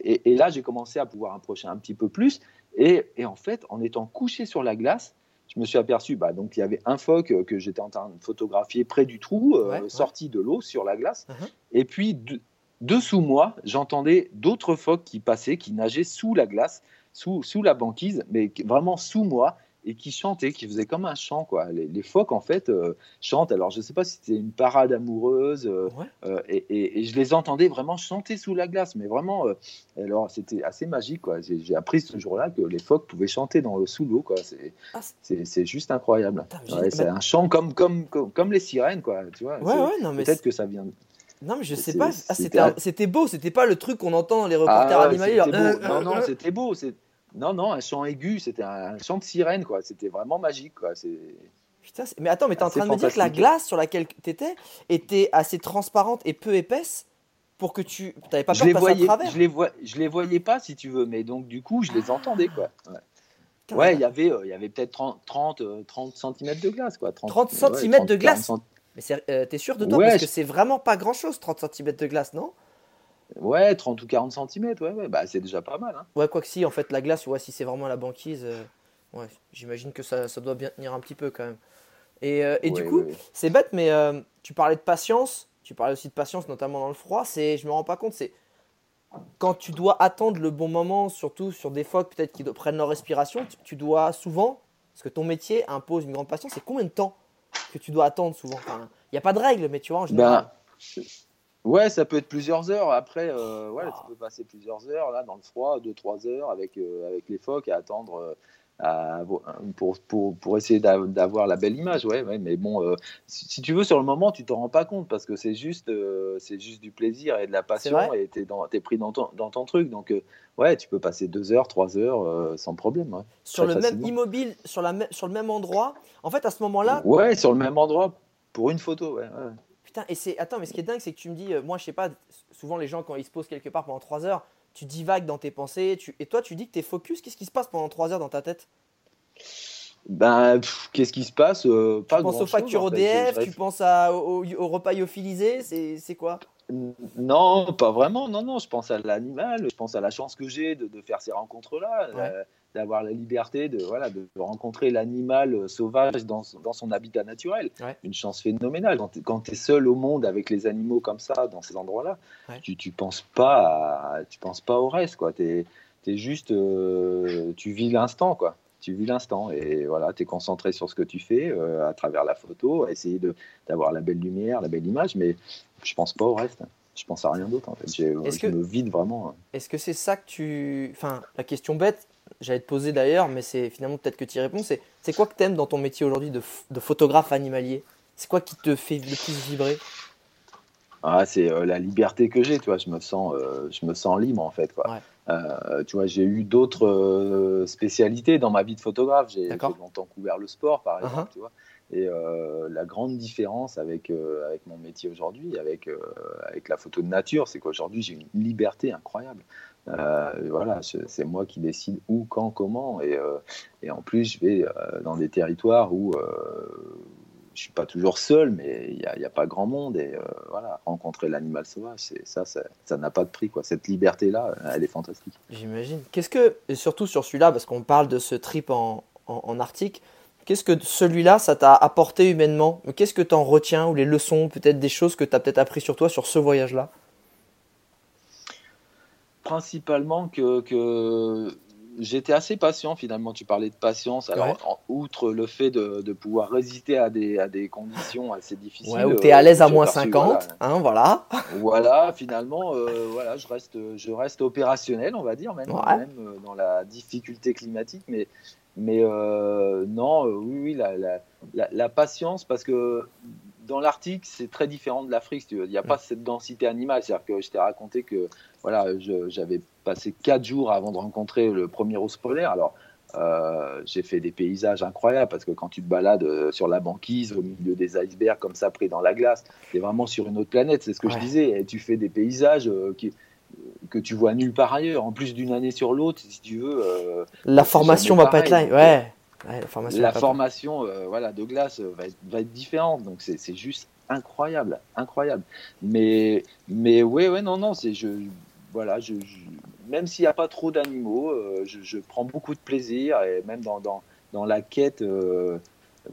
et, et là, j'ai commencé à pouvoir approcher un petit peu plus. Et, et en fait, en étant couché sur la glace, je me suis aperçu, bah, donc il y avait un phoque euh, que j'étais en train de photographier près du trou, euh, Ouais, ouais. sorti de l'eau sur la glace. Mhm. Et puis, de- dessous moi, j'entendais d'autres phoques qui passaient, qui nageaient sous la glace, sous, sous la banquise, mais vraiment sous moi, et qui chantaient, qui faisaient comme un chant. Quoi. Les, les phoques, en fait, euh, chantent. Alors, je ne sais pas si c'était une parade amoureuse, euh, Ouais. euh, et, et- et je les entendais vraiment chanter sous la glace, mais vraiment, alors c'était assez magique. quoi. J'ai j'ai appris ce jour-là que les phoques pouvaient chanter dans le, sous l'eau. quoi. C'est Ah, c'est- c'est- c'est juste incroyable. Putain, Ouais, c'est un chant comme, comme, comme, comme les sirènes, quoi. Tu vois, Ouais, non, mais Peut-être que ça vient. Non, mais je sais pas. Ah, c'était c'était un- c'était beau, c'était pas le truc qu'on entend dans les reporters Ah, animaliers. c'était Non, non, c'était beau. c'est- Non, non, un chant aigu, c'était un chant de sirène, quoi. C'était vraiment magique, quoi. C'est. Putain, c'est- mais attends, mais t'es en train de me dire que la glace sur laquelle t'étais était assez transparente et peu épaisse pour que tu. T'avais pas Je peur les de passer à travers je les vois, je les voyais pas, si tu veux, mais donc du coup, je les entendais, quoi. Ouais. Il y avait, euh, y avait peut-être 30, 30, euh, 30 cm de glace, quoi. 30 ouais, centimètres de 30, glace 40 Mais euh, t'es sûr de toi? Ouais, Parce que c'est vraiment pas grand chose, 30 cm de glace, non? Ouais, 30 ou 40 cm, ouais, ouais, bah, c'est déjà pas mal. Hein. Ouais, quoi que si, en fait, la glace, ouais, si c'est vraiment la banquise, euh, ouais, j'imagine que ça, ça doit bien tenir un petit peu quand même. Et, euh, et du coup, ouais, c'est bête, mais euh, tu parlais de patience, tu parlais aussi de patience, notamment dans le froid. C'est, je me rends pas compte, c'est quand tu dois attendre le bon moment, surtout sur des phoques peut-être qui prennent leur respiration, tu, tu dois souvent, parce que ton métier impose une grande patience, c'est combien de temps que tu dois attendre souvent? Il n'y a pas de règle, mais tu vois, en général. Ben, ouais, ça peut être plusieurs heures. Après, euh, ouais, tu peux passer plusieurs heures là dans le froid, 2-3 heures avec, euh, avec les phoques à attendre euh, à pour, pour, pour essayer d'a- d'avoir la belle image. Ouais, ouais, mais bon, si, si tu veux, sur le moment, tu t'en rends pas compte parce que c'est juste, c'est juste du plaisir et de la passion et tu es, pris dans ton, dans ton truc. Donc, ouais, tu peux passer 2 heures, 3 heures sans problème. Ouais. sur le même immobile, sur, la, sur le même endroit, en fait, à ce moment-là, ouais, sur le même endroit pour une photo. Ouais, ouais. Putain, et c'est. Attends, mais ce qui est dingue, c'est que tu me dis, euh, moi, je sais pas, souvent les gens, quand ils se posent quelque part pendant 3 heures, tu divagues dans tes pensées, tu... et toi, tu dis que t'es focus. Qu'est-ce qui se passe pendant 3 heures dans ta tête? Ben, qu'est-ce qui se passe Euh, Pas Tu penses aux factures. ODF, tu penses à, au, au repas lyophilisé, c'est c'est quoi? Non, pas vraiment. Non, non, je pense à l'animal, je pense à la chance que j'ai de, de faire ces rencontres-là, Ouais. D'avoir la liberté de, voilà, de rencontrer l'animal euh, sauvage dans, son- dans son habitat naturel. Ouais. Une chance phénoménale. Quand tu es seul au monde avec les animaux comme ça, dans ces endroits-là, Ouais. tu ne penses, pas à- tu penses pas au reste. Tu es, juste. euh, tu vis l'instant. quoi. tu vis l'instant et voilà, tu es concentré sur ce que tu fais euh, à travers la photo, à essayer d'avoir la belle lumière, la belle image, mais je pense pas au reste. Je pense à rien d'autre en fait. Je que, me vide vraiment. Est-ce que c'est ça que tu. Enfin, la question bête, j'allais te poser d'ailleurs, mais c'est finalement peut-être que tu y réponds. C'est quoi que tu aimes dans ton métier aujourd'hui de, de, photographe animalier? C'est quoi qui te fait le plus vibrer? Ah, c'est euh, la liberté que j'ai, tu vois. Je me sens, euh, je me sens libre en fait, quoi. Euh, tu vois, j'ai eu d'autres spécialités dans ma vie de photographe. J'ai longtemps couvert le sport, par uh-huh. exemple, tu vois. Et la grande différence avec, avec mon métier aujourd'hui, avec, avec la photo de nature, c'est qu'aujourd'hui, j'ai une liberté incroyable. Voilà, c'est moi qui décide où, quand, comment. Et, et en plus, je vais dans des territoires où je suis pas toujours seul, mais il n'y a, pas grand monde. Et euh, voilà, rencontrer l'animal sauvage, ça, ça n'a pas de prix. Quoi. Cette liberté-là, elle est fantastique. J'imagine. Qu'est-ce que, surtout sur celui-là, parce qu'on parle de ce trip en, en, Arctique, qu'est-ce que celui-là, ça t'a apporté humainement? Qu'est-ce que tu en retiens Ou les leçons, peut-être des choses que tu as peut-être appris sur toi sur ce voyage-là? Principalement que, que j'étais assez patient finalement. Tu parlais de patience. Alors, outre le fait de, pouvoir résister à des, à des conditions assez difficiles. Ouais, où tu es à l'aise à moins 50, voilà. Hein, voilà. voilà, finalement, euh, voilà, je reste, je reste opérationnel, on va dire, même, même euh, dans la difficulté climatique. Mais, mais euh, non, oui, oui, la, la, la, patience, parce que dans l'Arctique, c'est très différent de l'Afrique. Il n'y a pas cette densité animale. C'est-à-dire que je t'ai raconté que voilà, j'avais passé quatre jours avant de rencontrer le premier ours polaire. Alors, euh, j'ai fait des paysages incroyables parce que quand tu te balades euh, sur la banquise, au milieu des icebergs, comme ça, pris dans la glace, tu es vraiment sur une autre planète. C'est ce que je disais. Et tu fais des paysages euh, qui, que tu vois nulle part ailleurs. En plus d'une année sur l'autre, si tu veux. la formation va pas être là. Ouais. la formation, voilà, de glace va être, va être différente. Donc, c'est juste incroyable, incroyable. Mais, mais ouais, ouais, non, non, c'est je voilà, je, même s'il n'y a pas trop d'animaux, euh, je, prends beaucoup de plaisir et même dans, dans, dans la quête, euh,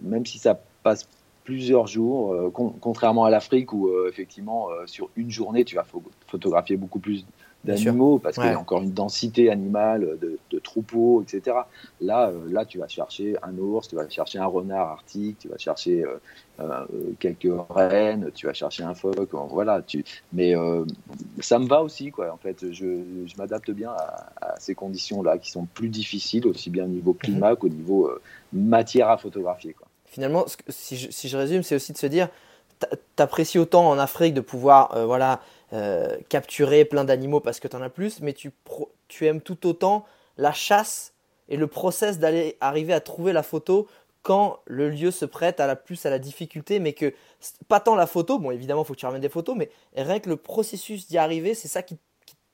même si ça passe plusieurs jours, euh, contrairement à l'Afrique où effectivement sur une journée tu vas photographier beaucoup plus d'animaux parce qu'il y a encore une densité animale de, troupeaux, etc. Là, là, tu vas chercher un ours, tu vas chercher un renard arctique, tu vas chercher euh, quelques rennes, tu vas chercher un phoque, voilà. Tu... Mais euh, ça me va aussi, quoi. En fait, je, je m'adapte bien à, ces conditions-là qui sont plus difficiles, aussi bien au niveau climat mhm. qu'au niveau euh, matière à photographier, quoi. Finalement, si je, si je résume, c'est aussi de se dire, t'apprécies autant en Afrique de pouvoir, voilà, capturer plein d'animaux parce que tu en as plus, mais tu, tu aimes tout autant la chasse et le process d'aller arriver à trouver la photo quand le lieu se prête à la plus à la difficulté, mais que pas tant la photo, bon évidemment faut que tu ramènes des photos, mais rien que le processus d'y arriver, c'est ça qui, te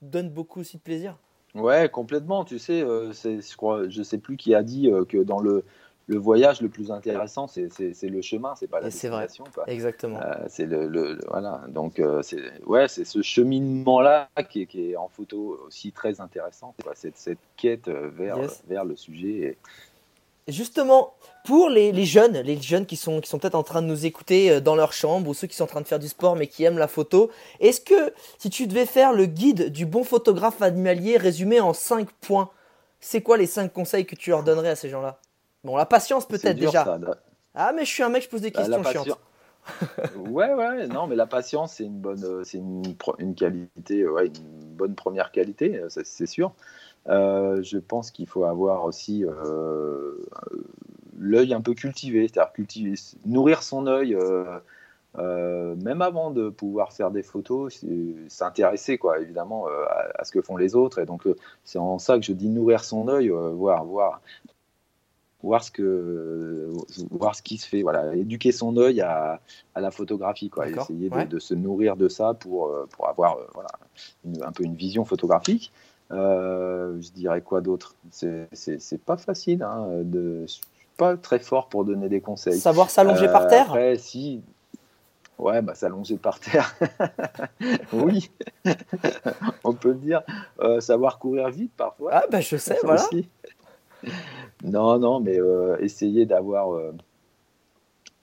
donne beaucoup aussi de plaisir. Ouais, complètement. Tu sais, euh, je crois, je sais plus qui a dit euh, que dans le, le voyage le plus intéressant, c'est le chemin, c'est pas la destination. Vrai. Exactement. Euh, c'est le, voilà. Donc c'est ouais, c'est ce cheminement là qui, qui, est en photo aussi très intéressant. Cette, cette quête vers vers le sujet. Et, Justement, pour les, jeunes, les jeunes qui sont, qui sont peut-être en train de nous écouter euh, dans leur chambre ou ceux qui sont en train de faire du sport mais qui aiment la photo, est-ce que si tu devais faire le guide du bon photographe animalier résumé en 5 points, c'est quoi les 5 conseils que tu leur donnerais à ces gens-là? Bon, la patience peut-être déjà. ah, mais je suis un mec, je pose des bah, questions chiantes. [laughs] ouais, ouais, non, mais la patience, c'est une bonne, euh, c'est une, une, qualité, ouais, une bonne première qualité, euh, c'est sûr. Euh, je pense qu'il faut avoir aussi euh, l'œil un peu cultivé, c'est-à-dire cultiver, nourrir son œil. Euh, même avant de pouvoir faire des photos, s'intéresser quoi, évidemment à, ce que font les autres. Et donc c'est en ça que je dis nourrir son œil, voir, voir, voir ce que, voir ce qui se fait. Voilà, éduquer son œil à, à la photographie, quoi. Essayer de, se nourrir de ça pour, pour avoir voilà, un peu une vision photographique. Euh, je dirais quoi d'autre? C'est pas facile. Hein, de, je suis pas très fort pour donner des conseils. Savoir s'allonger par terre? Après, si. Ouais, bah, s'allonger par terre. [laughs] oui, [laughs] on peut le dire. Euh, savoir courir vite parfois. Ah, bah je sais, voilà. Non, non, mais euh, essayer d'avoir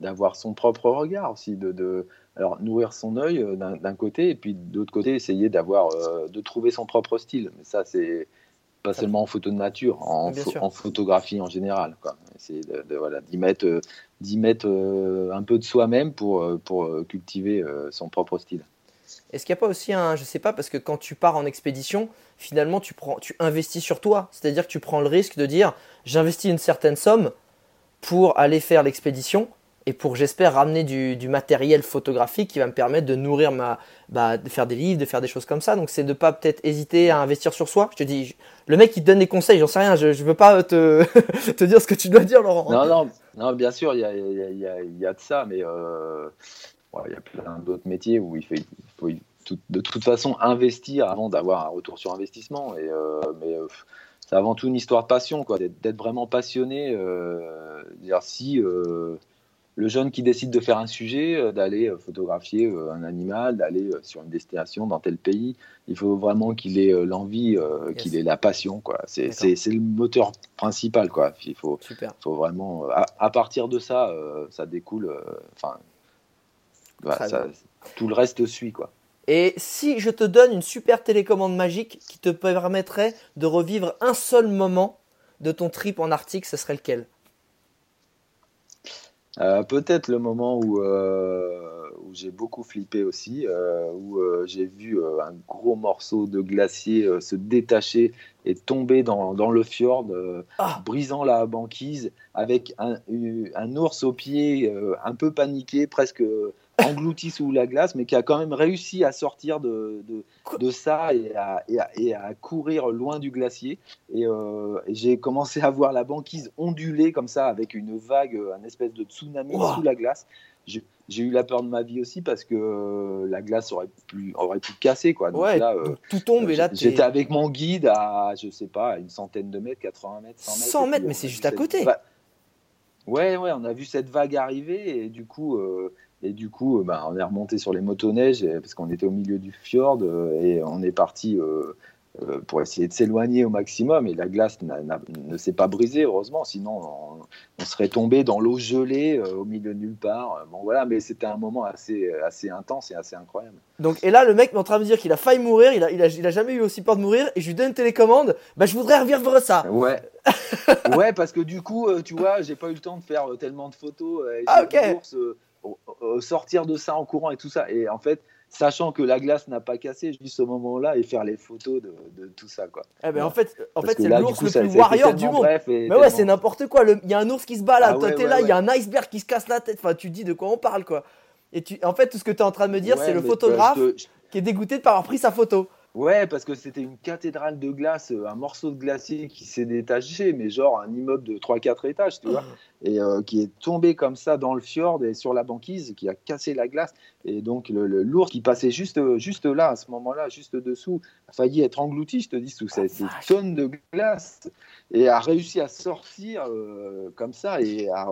d'avoir son propre regard aussi, de, de, alors nourrir son œil euh, d'un côté et puis d'autre côté essayer d'avoir euh, de trouver son propre style mais ça c'est pas seulement en photo de nature, en, en photographie en général. C'est de, voilà, d'y mettre, euh, d'y mettre euh, un peu de soi-même pour, euh, pour cultiver son propre style. Est-ce qu'il n'y a pas aussi un, je sais pas, parce que quand tu pars en expédition, finalement tu prends, tu investis sur toi, c'est-à-dire que tu prends le risque de dire, j'investis une certaine somme pour aller faire l'expédition et pour j'espère ramener du, matériel photographique qui va me permettre de nourrir ma bah, de faire des livres de faire des choses comme ça. Donc c'est de pas peut-être hésiter à investir sur soi. Je te dis le mec qui te donne des conseils j'en sais rien. Je, je veux pas te, [laughs] te dire ce que tu dois dire Laurent. Non non non bien sûr il y a, y, y a, de ça mais euh, il y a plein d'autres métiers où il, fait, il faut de toute façon investir avant d'avoir un retour sur investissement et euh, mais euh, c'est avant tout une histoire de passion quoi d'être vraiment passionné dire si le jeune qui décide de faire un sujet, euh, d'aller euh, photographier euh, un animal, d'aller sur une destination dans tel pays, il faut vraiment qu'il ait l'envie, qu'il ait la passion. Quoi. C'est, le moteur principal. Quoi. Il faut, faut vraiment. À, partir de ça, ça découle. Enfin, tout le reste suit. Quoi. Et si je te donne une super télécommande magique qui te permettrait de revivre un seul moment de ton trip en Arctique, ce serait lequel? Euh, peut-être le moment où, euh, où j'ai beaucoup flippé aussi, euh, où j'ai vu un gros morceau de glacier se détacher et tomber dans, dans le fjord, ah. brisant la banquise, avec un, un ours au pied un peu paniqué, presque englouti sous la glace, mais qui a quand même réussi à sortir de, de, ça et à, et, à, courir loin du glacier. Euh, et, j'ai commencé à voir la banquise onduler comme ça, avec une vague, un espèce de tsunami sous la glace. J'ai eu la peur de ma vie aussi parce que euh, la glace aurait pu, aurait pu casser. Quoi. Donc là, euh, tout tombe et là J'étais avec mon guide à, je sais pas, une centaine de mètres, 80 mètres, 100 mètres. 100 mètres, mais c'est juste à côté. Ouais, ouais, on a vu cette vague arriver et du coup, et du coup, euh, bah, on est remonté sur les motoneiges parce qu'on était au milieu du fjord euh, et on est parti euh, pour essayer de s'éloigner au maximum. Et la glace ne s'est pas brisée, heureusement, sinon on, serait tombé dans l'eau gelée au milieu de nulle part. Bon voilà, mais c'était un moment assez, assez intense et assez incroyable. Donc, et là, le mec est en train de me dire qu'il a failli mourir, il a, il, a, il a, jamais eu aussi peur de mourir, et je lui donne une télécommande, bah je voudrais revivre ça. Ouais. [laughs] ouais, parce que du coup, tu vois, j'ai pas eu le temps de faire tellement de photos. ah, ok sortir de ça en courant et tout ça. Et en fait, sachant que la glace n'a pas cassé, juste ce moment-là et faire les photos de, tout ça. Quoi. Eh ben, en fait, en fait c'est l'ours le plus warrior du monde. mais ouais, c'est n'importe quoi. Il y a un ours qui se balade, ah, toi là, il y a un iceberg qui se casse la tête. Enfin, tu dis de quoi on parle, quoi. Et tu, en fait, tout ce que tu es en train de me dire, c'est le photographe qui est dégoûté de pas avoir pris sa photo. Ouais, parce que c'était une cathédrale de glace, euh, un morceau de glacier qui s'est détaché, mais genre un immeuble de 3-4 étages, tu vois, mmh. et euh, qui est tombé comme ça dans le fjord et sur la banquise, qui a cassé la glace. Et donc le, lourd qui passait juste, juste là, à ce moment-là, juste dessous, a failli être englouti, je te dis, sous ah, ces, tonnes de glace, et a réussi à sortir euh, comme ça et à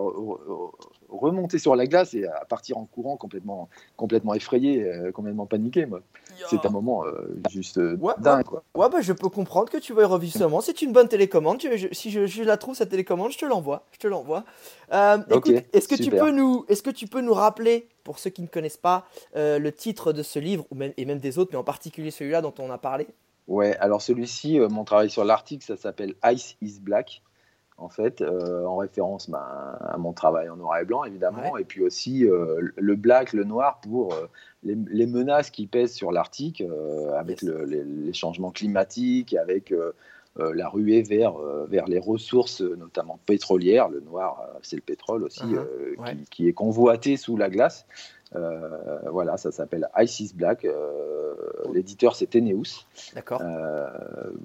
remonter sur la glace et à partir en courant complètement, complètement effrayé, complètement paniqué, moi. C'est un moment juste euh, ouais, Ouais, bah, je peux comprendre que tu veux revivre ce moment. C'est une bonne télécommande. si je, la trouve, cette télécommande, je te l'envoie. Je te l'envoie. Euh, est-ce que, tu peux nous, est-ce que tu peux nous rappeler, pour ceux qui ne connaissent pas, euh, le titre de ce livre, ou même, et même des autres, mais en particulier celui-là dont on a parlé. Ouais, alors celui-ci, mon travail sur l'article, ça s'appelle Ice is Black en fait, en référence bah, à mon travail en noir et blanc, évidemment, et puis aussi le black, le noir, pour les, menaces qui pèsent sur l'Arctique euh, avec les, changements climatiques, avec euh, euh, la ruée vers, vers les ressources, notamment pétrolières. Le noir, c'est le pétrole aussi, uh-huh. qui, est convoité sous la glace. voilà, ça s'appelle Isis Black. L'éditeur, c'est Teneus. D'accord.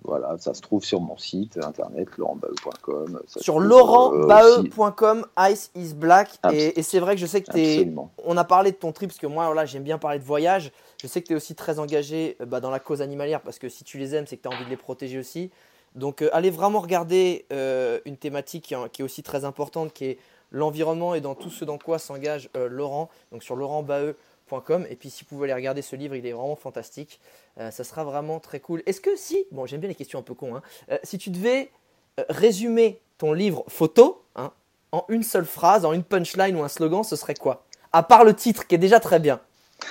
voilà, ça se trouve sur mon site internet, laurentbae.com. Sur laurentbae.com, Ice is Black. Et, c'est vrai que je sais que tu es. On a parlé de ton trip, parce que moi, voilà, j'aime bien parler de voyage. Je sais que tu es aussi très engagé bah, dans la cause animalière, parce que si tu les aimes, c'est que tu as envie de les protéger aussi. Donc, allez vraiment regarder une thématique qui, est aussi très importante, qui est l'environnement et dans tout ce dans quoi s'engage Laurent. Donc, sur laurentbae.com et puis si vous pouvez aller regarder ce livre, il est vraiment fantastique. Euh, ça sera vraiment très cool. Est-ce que si, bon j'aime bien les questions un peu cons, hein, euh, si tu devais euh, résumer ton livre photo hein, en une seule phrase, en une punchline ou un slogan, ce serait quoi? À part le titre qui est déjà très bien.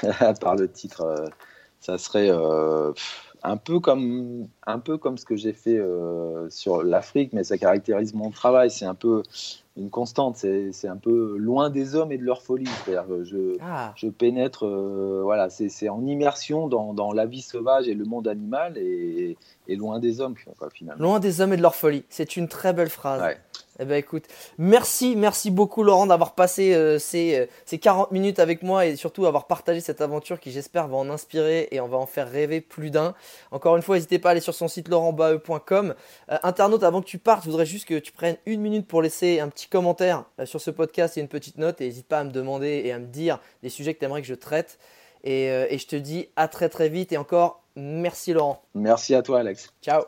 [laughs] à part le titre, ça serait un peu comme un peu comme ce que j'ai fait sur l'Afrique, mais ça caractérise mon travail. C'est un peu une constante. C'est un peu loin des hommes et de leur folie. je, ah. je pénètre, voilà, c'est en immersion dans, dans, la vie sauvage et le monde animal et, et loin des hommes, finalement. Loin des hommes et de leur folie. C'est une très belle phrase. Eh ben écoute, merci, merci beaucoup Laurent d'avoir passé euh, ces, euh, ces, 40 minutes avec moi et surtout avoir partagé cette aventure qui j'espère va en inspirer et on va en faire rêver plus d'un. Encore une fois, n'hésitez pas à aller sur son site laurentbae.com. Euh, internaute, avant que tu partes, je voudrais juste que tu prennes une minute pour laisser un petit commentaire sur ce podcast et une petite note et n'hésite pas à me demander et à me dire des sujets que tu aimerais que je traite. Et, et je te dis à très très vite et encore merci Laurent. Merci à toi Alex. Ciao.